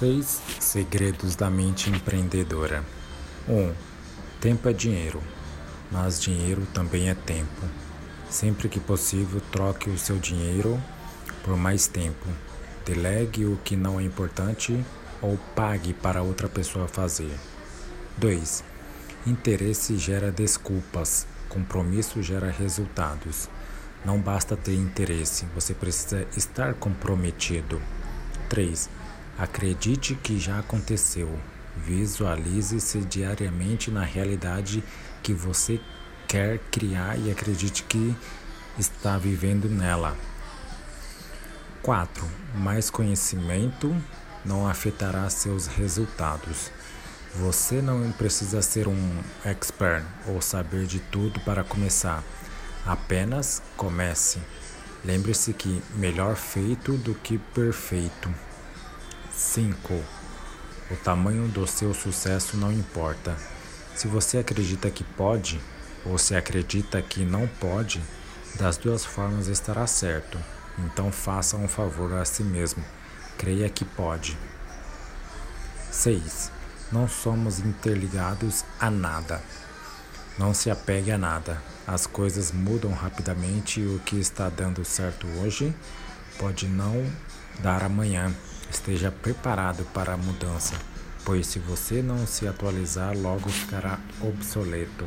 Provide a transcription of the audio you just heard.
Seis segredos da mente empreendedora. 1. Um, tempo é dinheiro, mas dinheiro também é tempo. Sempre que possível, troque o seu dinheiro por mais tempo. Delegue o que não é importante ou pague para outra pessoa fazer. 2. Interesse gera desculpas, compromisso gera resultados. Não basta ter interesse, você precisa estar comprometido. 3. Acredite que já aconteceu. Visualize-se diariamente na realidade que você quer criar e acredite que está vivendo nela. 4. Mais conhecimento não afetará seus resultados. Você não precisa ser um expert ou saber de tudo para começar. Apenas comece. Lembre-se que melhor feito do que perfeito. 5. O tamanho do seu sucesso não importa. Se você acredita que pode ou se acredita que não pode, das duas formas estará certo. Então faça um favor a si mesmo. Creia que pode. 6. Não somos interligados a nada. Não se apegue a nada. As coisas mudam rapidamente e o que está dando certo hoje pode não dar amanhã. Esteja preparado para a mudança, pois se você não se atualizar, logo ficará obsoleto.